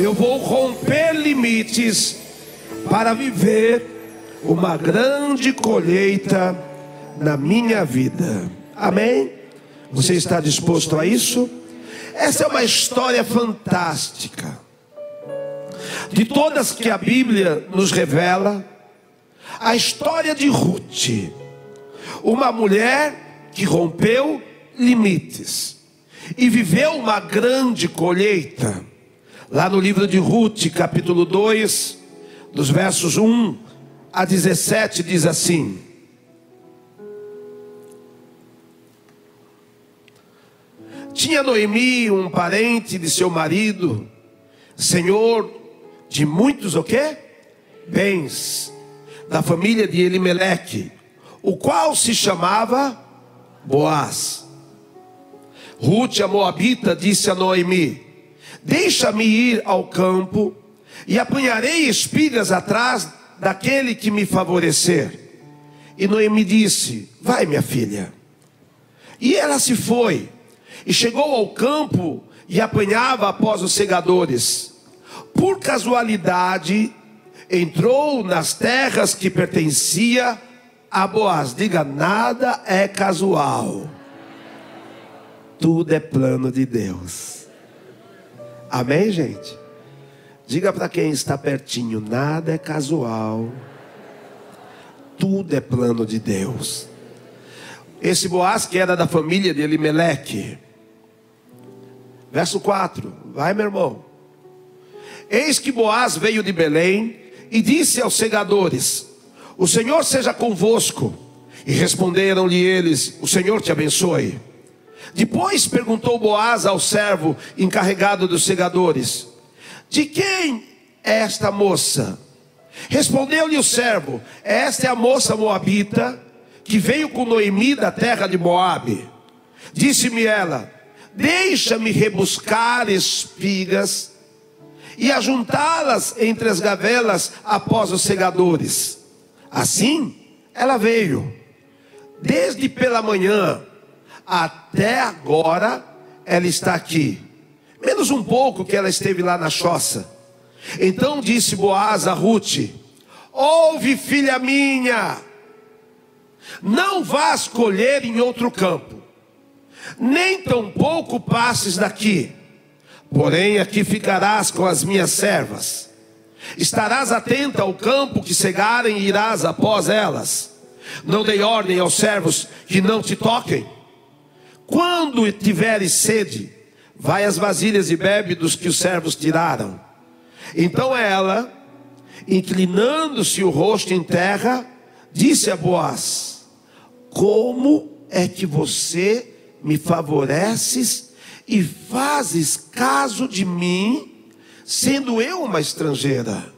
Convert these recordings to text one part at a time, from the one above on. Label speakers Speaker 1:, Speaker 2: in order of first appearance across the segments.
Speaker 1: Eu vou romper limites para viver uma grande colheita na minha vida. Amém? Você está disposto a isso? Essa é uma história fantástica. De todas que a Bíblia nos revela, a história de Ruth, uma mulher que rompeu limites e viveu uma grande colheita. Lá no livro de Ruth, capítulo 2, dos versos 1 a 17, diz assim: Tinha Noemi um parente de seu marido, senhor de muitos o quê? Bens, da família de Elimeleque, o qual se chamava Boaz. Ruth, a Moabita, disse a Noemi: Deixa-me ir ao campo e apanharei espigas atrás daquele que me favorecer. E Noemi disse: Vai, minha filha. E ela se foi e chegou ao campo e apanhava após os segadores. Por casualidade, entrou nas terras que pertencia a Boaz. Diga: nada é casual tudo é plano de Deus. Amém, gente? Diga para quem está pertinho: nada é casual, tudo é plano de Deus. Esse Boaz que era da família de Elimeleque, verso 4, vai meu irmão. Eis que Boaz veio de Belém e disse aos segadores: O Senhor seja convosco. E responderam-lhe eles: O Senhor te abençoe. Depois perguntou Boaz ao servo encarregado dos segadores: De quem é esta moça? Respondeu-lhe o servo: Esta é a moça moabita que veio com Noemi da terra de Moabe. Disse-me ela: Deixa-me rebuscar espigas e ajuntá-las entre as gavelas após os segadores. Assim, ela veio. Desde pela manhã até agora ela está aqui. Menos um pouco que ela esteve lá na choça. Então disse Boaz a Ruth: Ouve, filha minha, não vás colher em outro campo, nem tampouco passes daqui, porém aqui ficarás com as minhas servas. Estarás atenta ao campo que cegarem e irás após elas. Não dei ordem aos servos que não te toquem quando tiveres sede, vai às vasilhas e bebe dos que os servos tiraram. Então ela, inclinando-se o rosto em terra, disse a Boaz: Como é que você me favoreces e fazes caso de mim, sendo eu uma estrangeira?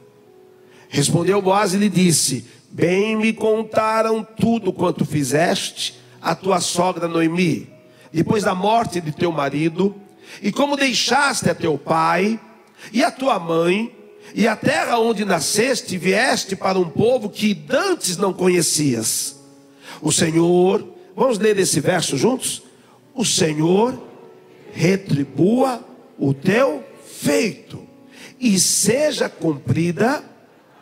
Speaker 1: Respondeu Boaz e lhe disse: Bem me contaram tudo quanto fizeste a tua sogra Noemi depois da morte de teu marido, e como deixaste a teu pai e a tua mãe, e a terra onde nasceste, vieste para um povo que dantes não conhecias. O Senhor, vamos ler esse verso juntos? O Senhor retribua o teu feito, e seja cumprida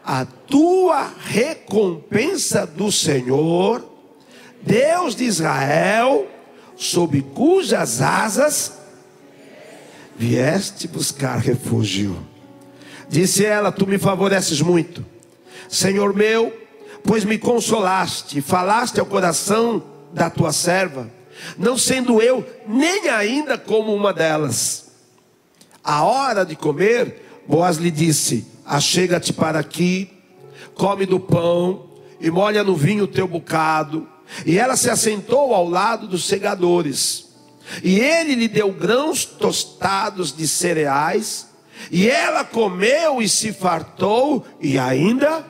Speaker 1: a tua recompensa do Senhor, Deus de Israel, sob cujas asas vieste buscar refúgio. Disse ela: Tu me favoreces muito, Senhor meu, pois me consolaste, falaste ao coração da tua serva, não sendo eu nem ainda como uma delas. A hora de comer, Boaz lhe disse: Achega-te para aqui, come do pão e molha no vinho o teu bocado e ela se assentou ao lado dos segadores. E ele lhe deu grãos tostados de cereais. E ela comeu e se fartou, e ainda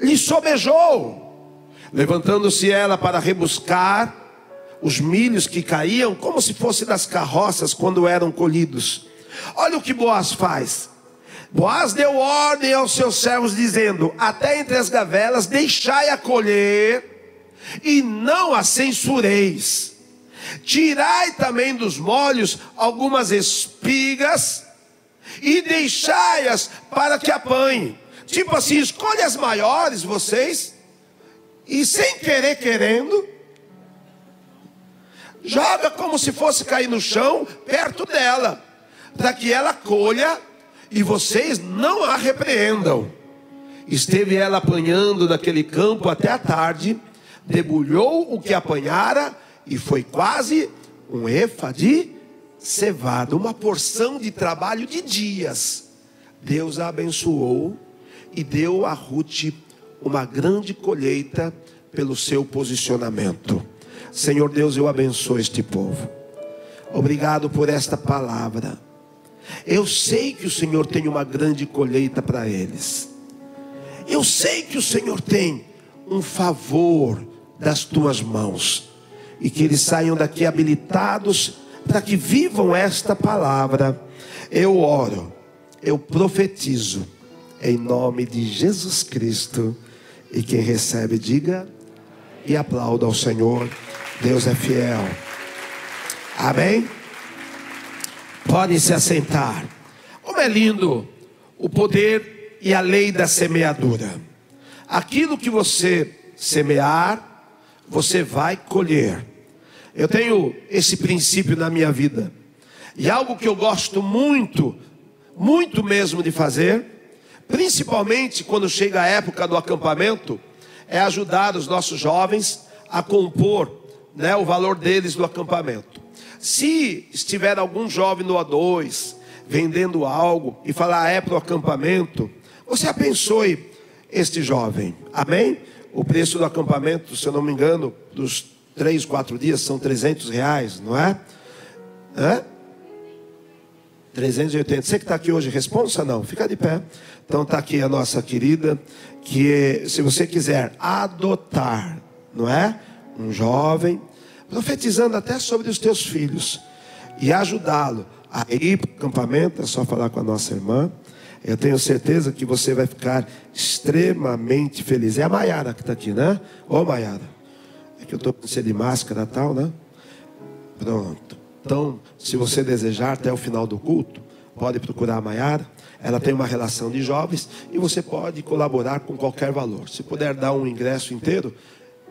Speaker 1: lhe sobejou. Levantando-se ela para rebuscar os milhos que caíam, como se fosse das carroças quando eram colhidos. Olha o que Boaz faz. Boaz deu ordem aos seus servos, dizendo: Até entre as gavelas deixai a colher e não a censureis. Tirai também dos molhos algumas espigas e deixai-as para que apanhem. Tipo assim, escolhe as maiores vocês, e sem querer querendo, joga como se fosse cair no chão perto dela, para que ela colha e vocês não a repreendam. Esteve ela apanhando daquele campo até a tarde, debulhou o que apanhara e foi quase um efa de cevada, uma porção de trabalho de dias. Deus a abençoou e deu a Ruth uma grande colheita pelo seu posicionamento. Senhor Deus, eu abençoo este povo. Obrigado por esta palavra. Eu sei que o Senhor tem uma grande colheita para eles. Eu sei que o Senhor tem um favor das tuas mãos e que eles saiam daqui habilitados para que vivam esta palavra. Eu oro, eu profetizo em nome de Jesus Cristo. E quem recebe, diga e aplauda ao Senhor. Deus é fiel. Amém? Podem se assentar. Como é lindo o poder e a lei da semeadura. Aquilo que você semear, você vai colher. Eu tenho esse princípio na minha vida. E algo que eu gosto muito, muito mesmo de fazer, principalmente quando chega a época do acampamento, é ajudar os nossos jovens a compor né, o valor deles do acampamento. Se estiver algum jovem no A2 vendendo algo e falar é para o acampamento, você abençoe este jovem. Amém? O preço do acampamento, se eu não me engano, dos três, quatro dias são 300 reais, não é? Hã? 380. Você que está aqui hoje, responsa não, fica de pé. Então está aqui a nossa querida, que se você quiser adotar, não é? Um jovem, profetizando até sobre os teus filhos e ajudá-lo a ir para o acampamento, é só falar com a nossa irmã. Eu tenho certeza que você vai ficar extremamente feliz. É a Maiara que está aqui, né? Ô Maiara, é que eu estou com de máscara tal, né? Pronto. Então, se você desejar até o final do culto, pode procurar a Maiara. Ela tem uma relação de jovens e você pode colaborar com qualquer valor. Se puder dar um ingresso inteiro,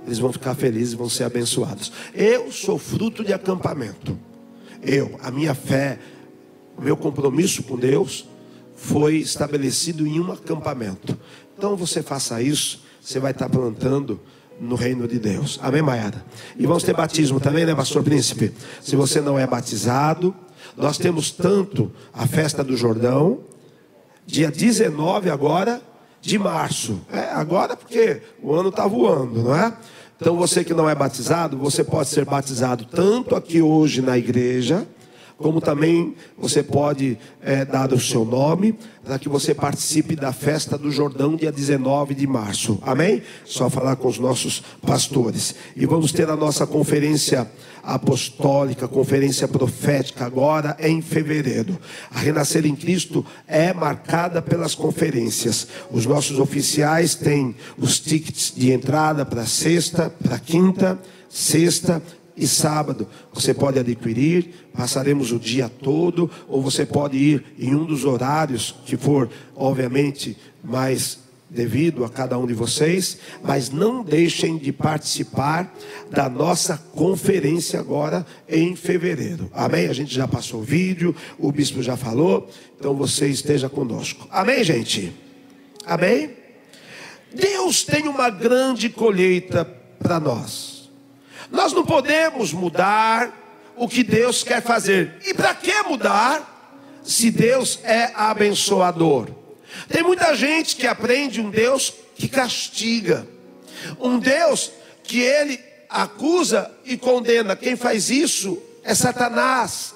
Speaker 1: eles vão ficar felizes e vão ser abençoados. Eu sou fruto de acampamento. Eu, a minha fé, o meu compromisso com Deus foi estabelecido em um acampamento. Então você faça isso, você vai estar plantando no reino de Deus. Amém, Maiara? E vamos ter batismo também, né, pastor príncipe? Se você não é batizado, nós temos tanto a festa do Jordão, dia 19 agora de março. É, agora porque o ano está voando, não é? Então você que não é batizado, você pode ser batizado tanto aqui hoje na igreja, como também você pode é, dar o seu nome para que você participe da festa do Jordão, dia 19 de março. Amém? Só falar com os nossos pastores. E vamos ter a nossa conferência apostólica, conferência profética agora em fevereiro. A Renascer em Cristo é marcada pelas conferências. Os nossos oficiais têm os tickets de entrada para sexta, para quinta, sexta e sábado. Você pode adquirir, passaremos o dia todo, ou você pode ir em um dos horários que for, obviamente, mais devido a cada um de vocês, mas não deixem de participar da nossa conferência agora em fevereiro. Amém? A gente já passou o vídeo, o bispo já falou, então você esteja conosco. Amém, gente? Amém? Deus tem uma grande colheita para nós. Nós não podemos mudar o que Deus quer fazer. E para que mudar se Deus é abençoador? Tem muita gente que aprende um Deus que castiga, um Deus que ele acusa e condena. Quem faz isso é Satanás.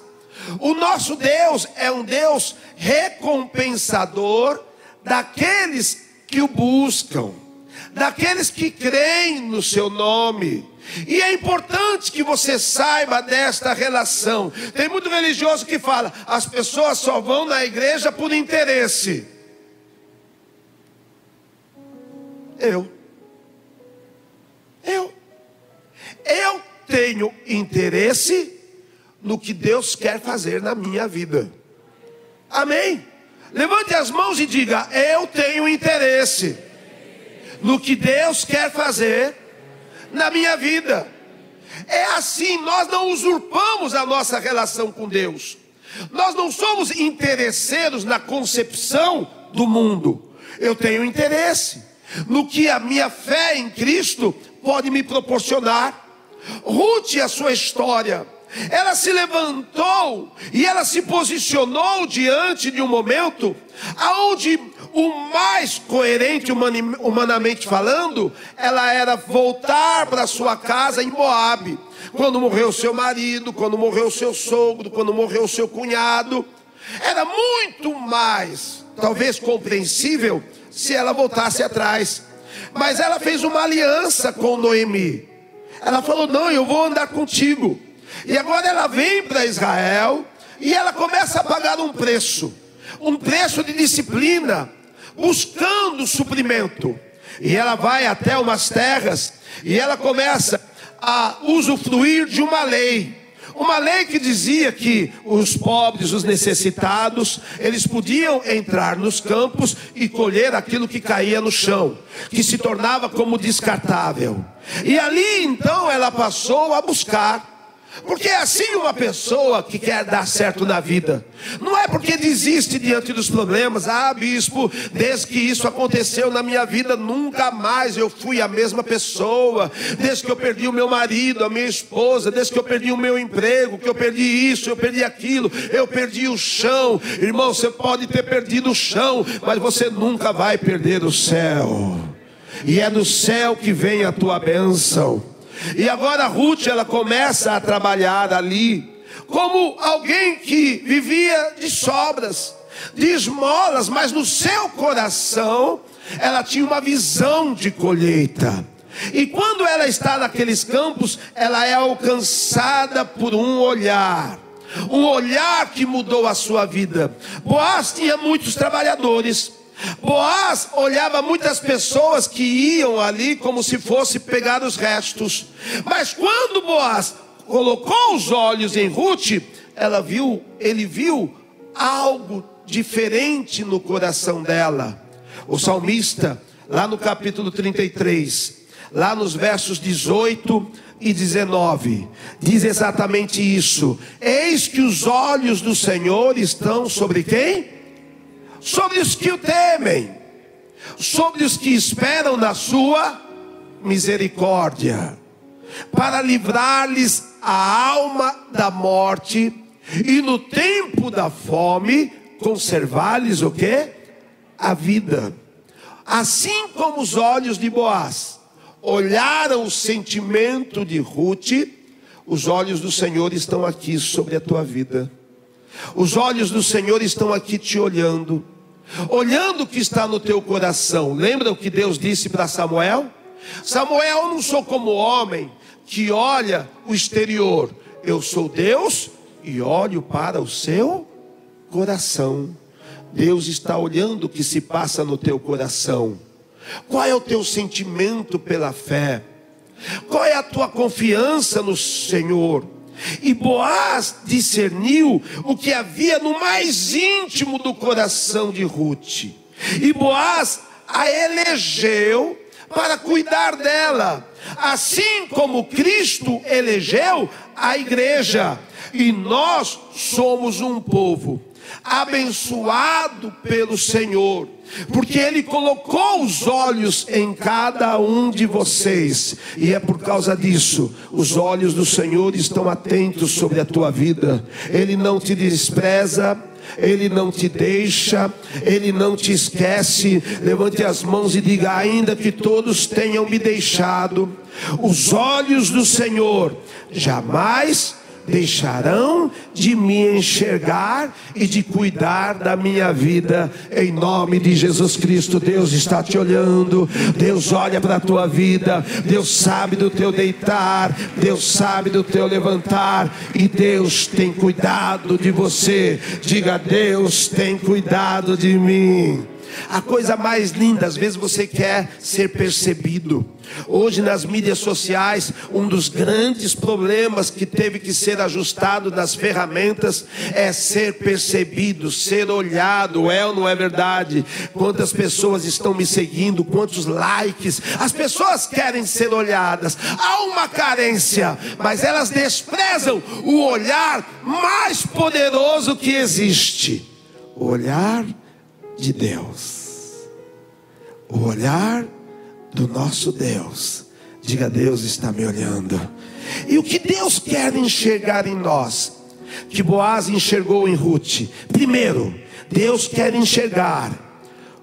Speaker 1: O nosso Deus é um Deus recompensador daqueles que o buscam, daqueles que creem no seu nome. E é importante que você saiba desta relação. Tem muito religioso que fala: as pessoas só vão na igreja por interesse. Eu. Eu. Eu tenho interesse no que Deus quer fazer na minha vida. Amém? Levante as mãos e diga: Eu tenho interesse no que Deus quer fazer na minha vida. É assim, nós não usurpamos a nossa relação com Deus. Nós não somos interesseiros na concepção do mundo. Eu tenho interesse no que a minha fé em Cristo pode me proporcionar. Ruth, a sua história, ela se levantou e ela se posicionou diante de um momento aonde o mais coerente humanamente falando, ela era voltar para sua casa em Moabe. Quando morreu seu marido, quando morreu seu sogro, quando morreu seu cunhado, era muito mais, talvez compreensível, se ela voltasse atrás. Mas ela fez uma aliança com Noemi. Ela falou: "Não, eu vou andar contigo". E agora ela vem para Israel e ela começa a pagar um preço, um preço de disciplina, buscando suprimento. E ela vai até umas terras e ela começa a usufruir de uma lei. Uma lei que dizia que os pobres, os necessitados, eles podiam entrar nos campos e colher aquilo que caía no chão, que se tornava como descartável. E ali então ela passou a buscar porque é assim uma pessoa que quer dar certo na vida. Não é porque desiste diante dos problemas. Ah, bispo, desde que isso aconteceu na minha vida, nunca mais eu fui a mesma pessoa. Desde que eu perdi o meu marido, a minha esposa, desde que eu perdi o meu emprego, que eu perdi isso, eu perdi aquilo, eu perdi o chão. Irmão, você pode ter perdido o chão, mas você nunca vai perder o céu. E é do céu que vem a tua bênção. E agora Ruth ela começa a trabalhar ali como alguém que vivia de sobras, de esmolas, mas no seu coração ela tinha uma visão de colheita. E quando ela está naqueles campos, ela é alcançada por um olhar. Um olhar que mudou a sua vida. Boaz tinha muitos trabalhadores, Boaz olhava muitas pessoas que iam ali como se fosse pegar os restos. Mas quando Boaz colocou os olhos em Ruth, ela viu, ele viu algo diferente no coração dela. O salmista, lá no capítulo 33, lá nos versos 18 e 19, diz exatamente isso: Eis que os olhos do Senhor estão sobre quem? Sobre os que o temem, sobre os que esperam na sua misericórdia, para livrar-lhes a alma da morte e no tempo da fome conservar-lhes o que? A vida. Assim como os olhos de Boaz olharam o sentimento de Ruth, os olhos do Senhor estão aqui sobre a tua vida. Os olhos do Senhor estão aqui te olhando olhando o que está no teu coração. Lembra o que Deus disse para Samuel? Samuel, eu não sou como homem que olha o exterior. Eu sou Deus e olho para o seu coração. Deus está olhando o que se passa no teu coração. Qual é o teu sentimento pela fé? Qual é a tua confiança no Senhor? E Boaz discerniu o que havia no mais íntimo do coração de Ruth. E Boaz a elegeu para cuidar dela, assim como Cristo elegeu a igreja. E nós somos um povo abençoado pelo Senhor porque Ele colocou os olhos em cada um de vocês, e é por causa disso, os olhos do Senhor estão atentos sobre a tua vida, Ele não te despreza, ele não te deixa, Ele não te esquece. Levante as mãos e diga: ainda que todos tenham me deixado, os olhos do Senhor jamais deixarão de me enxergar e de cuidar da minha vida, em nome de Jesus Cristo. Deus está te olhando, Deus olha para a tua vida, Deus sabe do teu deitar, Deus sabe do teu levantar, e Deus tem cuidado de você. Diga: Deus tem cuidado de mim. A coisa mais linda, às vezes você quer ser percebido. Hoje nas mídias sociais, um dos grandes problemas que teve que ser ajustado nas ferramentas é ser percebido, ser olhado, é ou não é verdade? Quantas pessoas estão me seguindo, quantos likes? As pessoas querem ser olhadas. Há uma carência, mas elas desprezam o olhar mais poderoso que existe. Olhar de Deus. O olhar do nosso Deus. Diga, Deus está me olhando. E o que Deus quer enxergar em nós, que Boaz enxergou em Ruth. Primeiro, Deus quer enxergar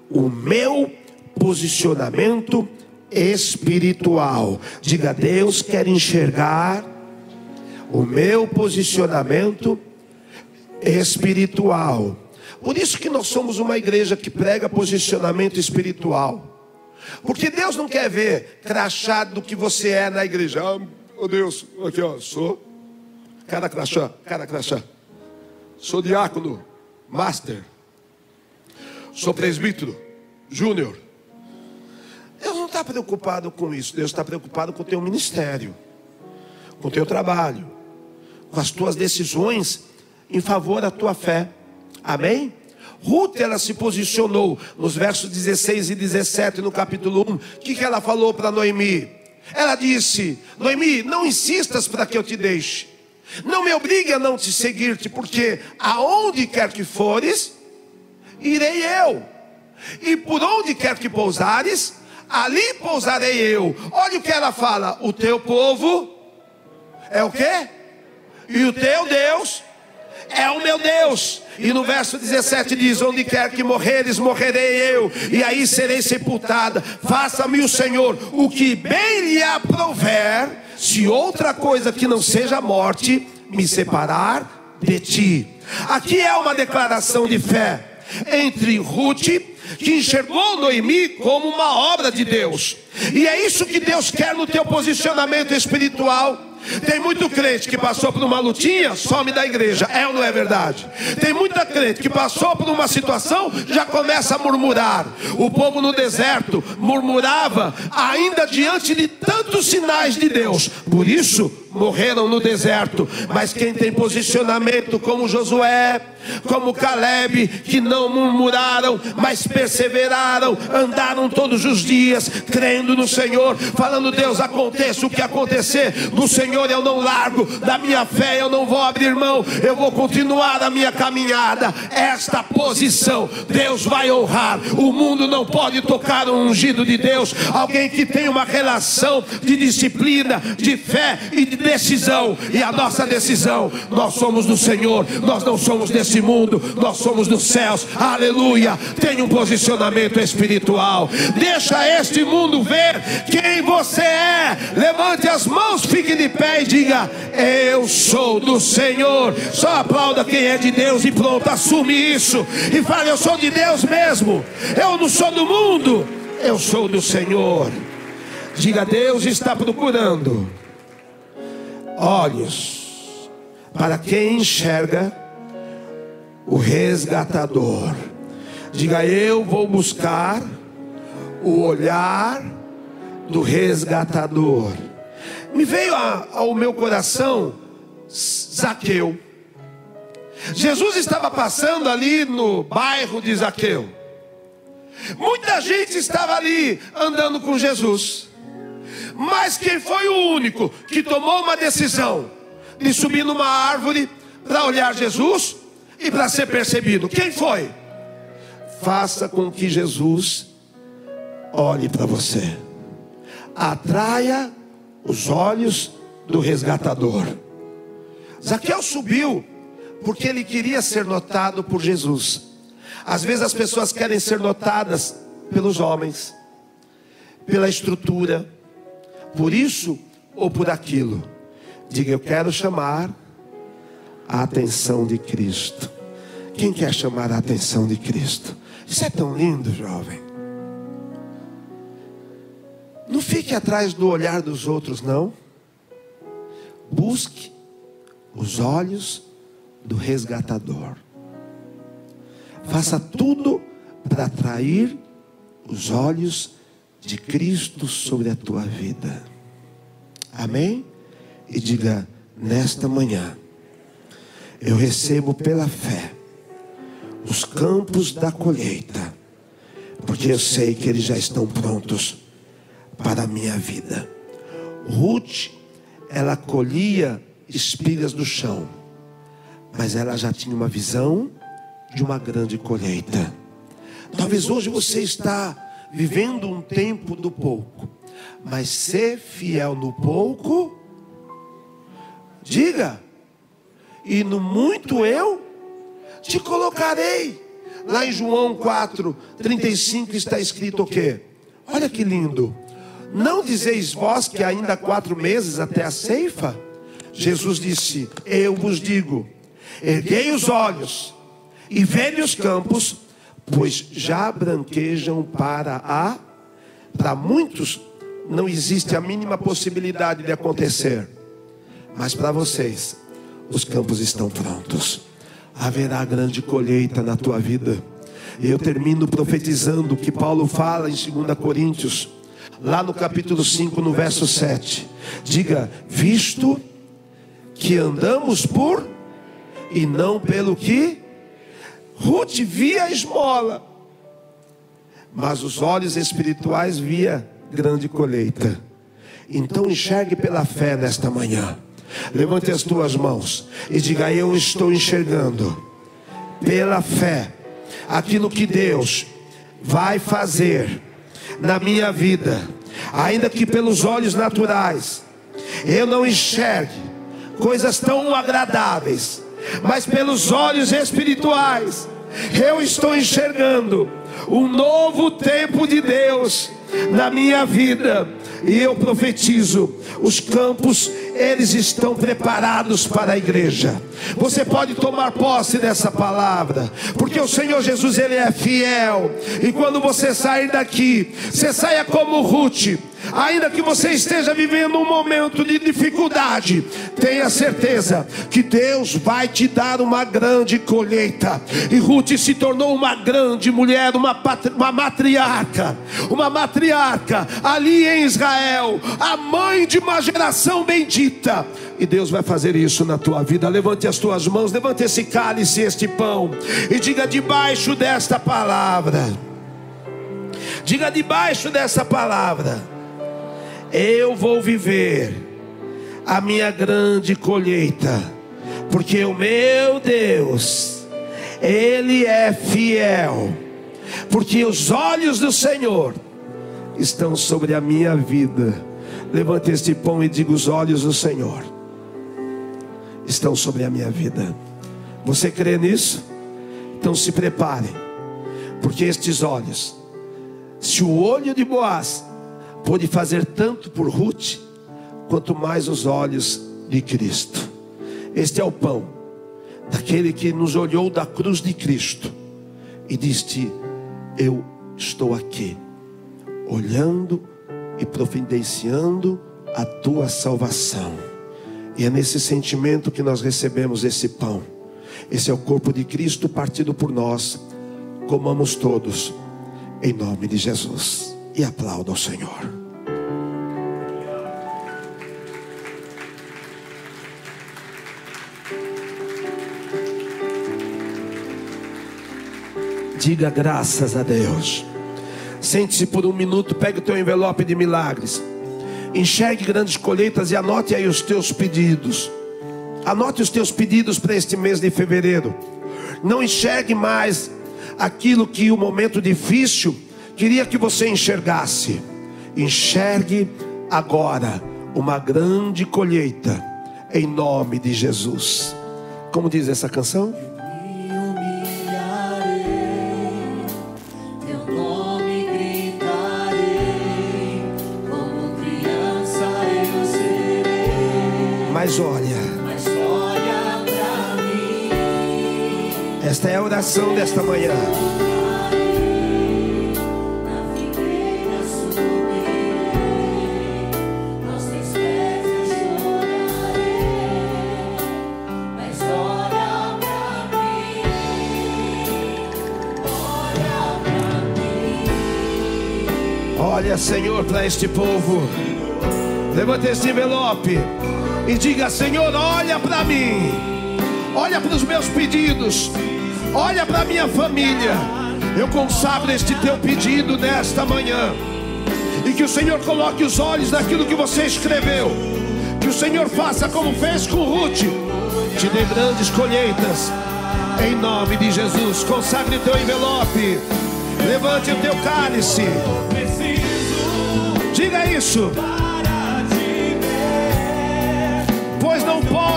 Speaker 1: o meu posicionamento espiritual. Diga, Deus quer enxergar o meu posicionamento espiritual. Por isso que nós somos uma igreja que prega posicionamento espiritual. Porque Deus não quer ver crachado do que você é na igreja. Ah, oh Deus, aqui ó, sou cara crachá, cara crachá. Sou diácono, master. Sou presbítero, júnior. Deus não está preocupado com isso. Deus está preocupado com o teu ministério, com o teu trabalho, com as tuas decisões em favor da tua fé. Amém? Ruth, ela se posicionou nos versos 16 e 17 no capítulo 1. O que, que ela falou para Noemi? Ela disse: Noemi, não insistas para que eu te deixe. Não me obrigue a não te seguir-te, porque aonde quer que fores, irei eu. E por onde quer que pousares, ali pousarei eu. Olha o que ela fala: o teu povo é o quê? E o teu Deus é o meu Deus. E no verso 17 diz: Onde quer que morreres, morrerei eu, e aí serei sepultada. Faça-me o Senhor o que bem lhe aprouver, se outra coisa que não seja a morte me separar de ti. Aqui é uma declaração de fé entre Ruth, que enxergou Noemi como uma obra de Deus, e é isso que Deus quer no teu posicionamento espiritual. Tem muito crente que passou por uma lutinha, some da igreja. É ou não é verdade? Tem muita crente que passou por uma situação, já começa a murmurar. O povo no deserto murmurava ainda diante de tantos sinais de Deus. Por isso, morreram no deserto. Mas quem tem posicionamento como Josué, como Caleb, que não murmuraram, mas perseveraram, andaram todos os dias, crendo no Senhor, falando: Deus, aconteça o que acontecer, no Senhor eu não largo, da minha fé eu não vou abrir mão, eu vou continuar a minha caminhada. Esta posição, Deus vai honrar. O mundo não pode tocar o ungido de Deus, alguém que tem uma relação de disciplina, de fé e de decisão. E a nossa decisão, nós somos do Senhor, nós não somos desse mundo, nós somos dos céus. Aleluia. Tem um posicionamento espiritual. Deixa este mundo ver quem você é. Levante as mãos, fique de pé e diga: Eu sou do Senhor. Só aplauda quem é de Deus e pronto, assume isso. E fale: Eu sou de Deus mesmo. Eu não sou do mundo, eu sou do Senhor. Diga: Deus está procurando olhos para quem enxerga o resgatador. Diga: Eu vou buscar o olhar do resgatador. Me veio ao meu coração Zaqueu. Jesus estava passando ali no bairro de Zaqueu. Muita gente estava ali andando com Jesus. Mas quem foi o único que tomou uma decisão de subir numa árvore para olhar Jesus e para ser percebido? Quem foi? Faça com que Jesus olhe para você. Atraia os olhos do resgatador. Zaqueu subiu porque ele queria ser notado por Jesus. Às vezes as pessoas querem ser notadas pelos homens, pela estrutura, por isso ou por aquilo. Diga, eu quero chamar a atenção de Cristo. Quem quer chamar a atenção de Cristo? Isso é tão lindo, jovem. Não fique atrás do olhar dos outros, não. Busque os olhos do resgatador. Faça tudo para atrair os olhos de Cristo sobre a tua vida. Amém? E diga: nesta manhã, eu recebo pela fé os campos da colheita, porque eu sei que eles já estão prontos para a minha vida. Ruth, ela colhia espigas do chão, mas ela já tinha uma visão de uma grande colheita. Talvez hoje você está vivendo um tempo do pouco, mas ser fiel no pouco, diga, e no muito eu te colocarei. Lá em João 4, 35 está escrito o quê? Olha que lindo. Não dizeis vós que ainda há quatro meses até a ceifa? Jesus disse: Eu vos digo, erguei os olhos e vede os campos, pois já branquejam para a. Para muitos não existe a mínima possibilidade de acontecer, mas para vocês, os campos estão prontos. Haverá grande colheita na tua vida. E eu termino profetizando o que Paulo fala em 2 Coríntios, lá no capítulo 5, no verso 7. Diga: Visto que andamos por e não pelo que Ruth via a esmola, mas os olhos espirituais via grande colheita. Então enxergue pela fé nesta manhã. Levante as tuas mãos e diga: Eu estou enxergando pela fé aquilo que Deus vai fazer na minha vida, ainda que pelos olhos naturais eu não enxergue coisas tão agradáveis, mas pelos olhos espirituais eu estou enxergando um novo tempo de Deus na minha vida. E eu profetizo: os campos, eles estão preparados para a igreja. Você pode tomar posse dessa palavra, porque o Senhor Jesus, ele é fiel. E quando você sair daqui, você saia como Ruth ainda que você esteja vivendo um momento de dificuldade, tenha certeza que Deus vai te dar uma grande colheita. E Ruth se tornou uma grande mulher, uma, uma matriarca, uma matriarca ali em Israel, a mãe de uma geração bendita. E Deus vai fazer isso na tua vida. Levante as tuas mãos, levante esse cálice, este pão, e diga debaixo desta palavra. Diga debaixo dessa palavra eu vou viver a minha grande colheita, porque o meu Deus, Ele é fiel, porque os olhos do Senhor estão sobre a minha vida. Levante este pão e diga: os olhos do Senhor estão sobre a minha vida. Você crê nisso? Então se prepare, porque estes olhos, se o olho de Boaz pôde fazer tanto por Ruth, quanto mais os olhos de Cristo. Este é o pão daquele que nos olhou da cruz de Cristo e disse: Eu estou aqui, olhando e providenciando a tua salvação. E é nesse sentimento que nós recebemos esse pão. Esse é o corpo de Cristo partido por nós. Comamos todos, em nome de Jesus e aplauda ao Senhor. Diga graças a Deus. Sente-se por um minuto, pegue o teu envelope de milagres. Enxergue grandes colheitas e anote aí os teus pedidos. Anote os teus pedidos para este mês de fevereiro. Não enxergue mais aquilo que o momento difícil queria que você enxergasse. Enxergue agora uma grande colheita em nome de Jesus. Como diz essa canção? Mas olha,
Speaker 2: Mas olha pra mim.
Speaker 1: esta é a oração desta manhã.
Speaker 2: Olha,
Speaker 1: Senhor, para este povo. Levanta esse envelope e diga: Senhor, olha para mim. Olha para os meus pedidos. Olha para minha família. Eu consagro este teu pedido nesta manhã. E que o Senhor coloque os olhos naquilo que você escreveu. Que o Senhor faça como fez com Ruth. Te dê grandes colheitas. Em nome de Jesus. Consagre teu envelope. Levante o teu cálice. Diga isso.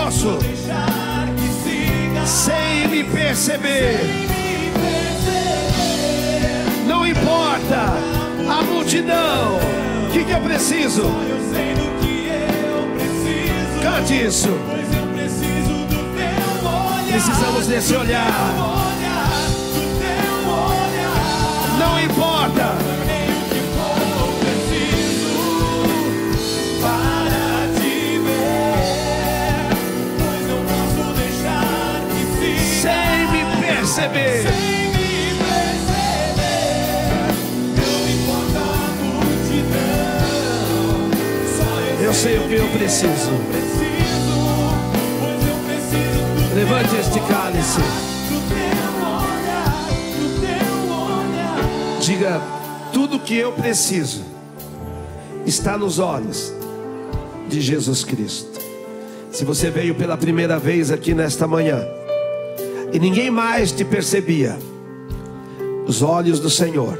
Speaker 1: Posso sem me perceber. Não importa a multidão. O que, que eu preciso? Cante isso. Precisamos desse olhar. Não importa. Me perceber. Eu sei o que eu preciso. Levante este cálice. Diga: tudo que eu preciso está nos olhos de Jesus Cristo. Se você veio pela primeira vez aqui nesta manhã e ninguém mais te percebia, os olhos do Senhor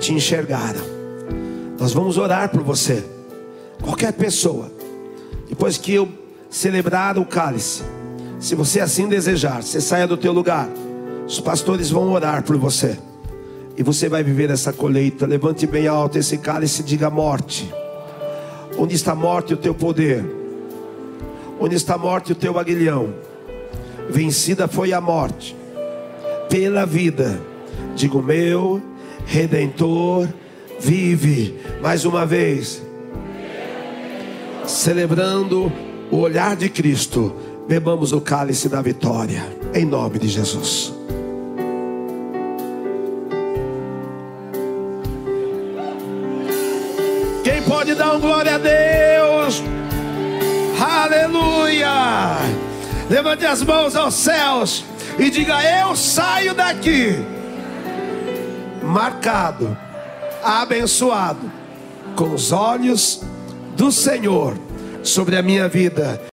Speaker 1: te enxergaram. Nós vamos orar por você. Qualquer pessoa, depois que eu celebrar o cálice, se você assim desejar, você saia do teu lugar. Os pastores vão orar por você. E você vai viver essa colheita. Levante bem alto esse cálice e diga morte. Onde está a morte o teu poder? Onde está a morte o teu aguilhão? Vencida foi a morte pela vida. Digo, meu redentor vive. Mais uma vez. Celebrando o olhar de Cristo, bebamos o cálice da vitória, em nome de Jesus. Quem pode dar um glória a Deus? Aleluia! Levante as mãos aos céus e diga: Eu saio daqui, marcado, abençoado, com os olhos do Senhor sobre a minha vida.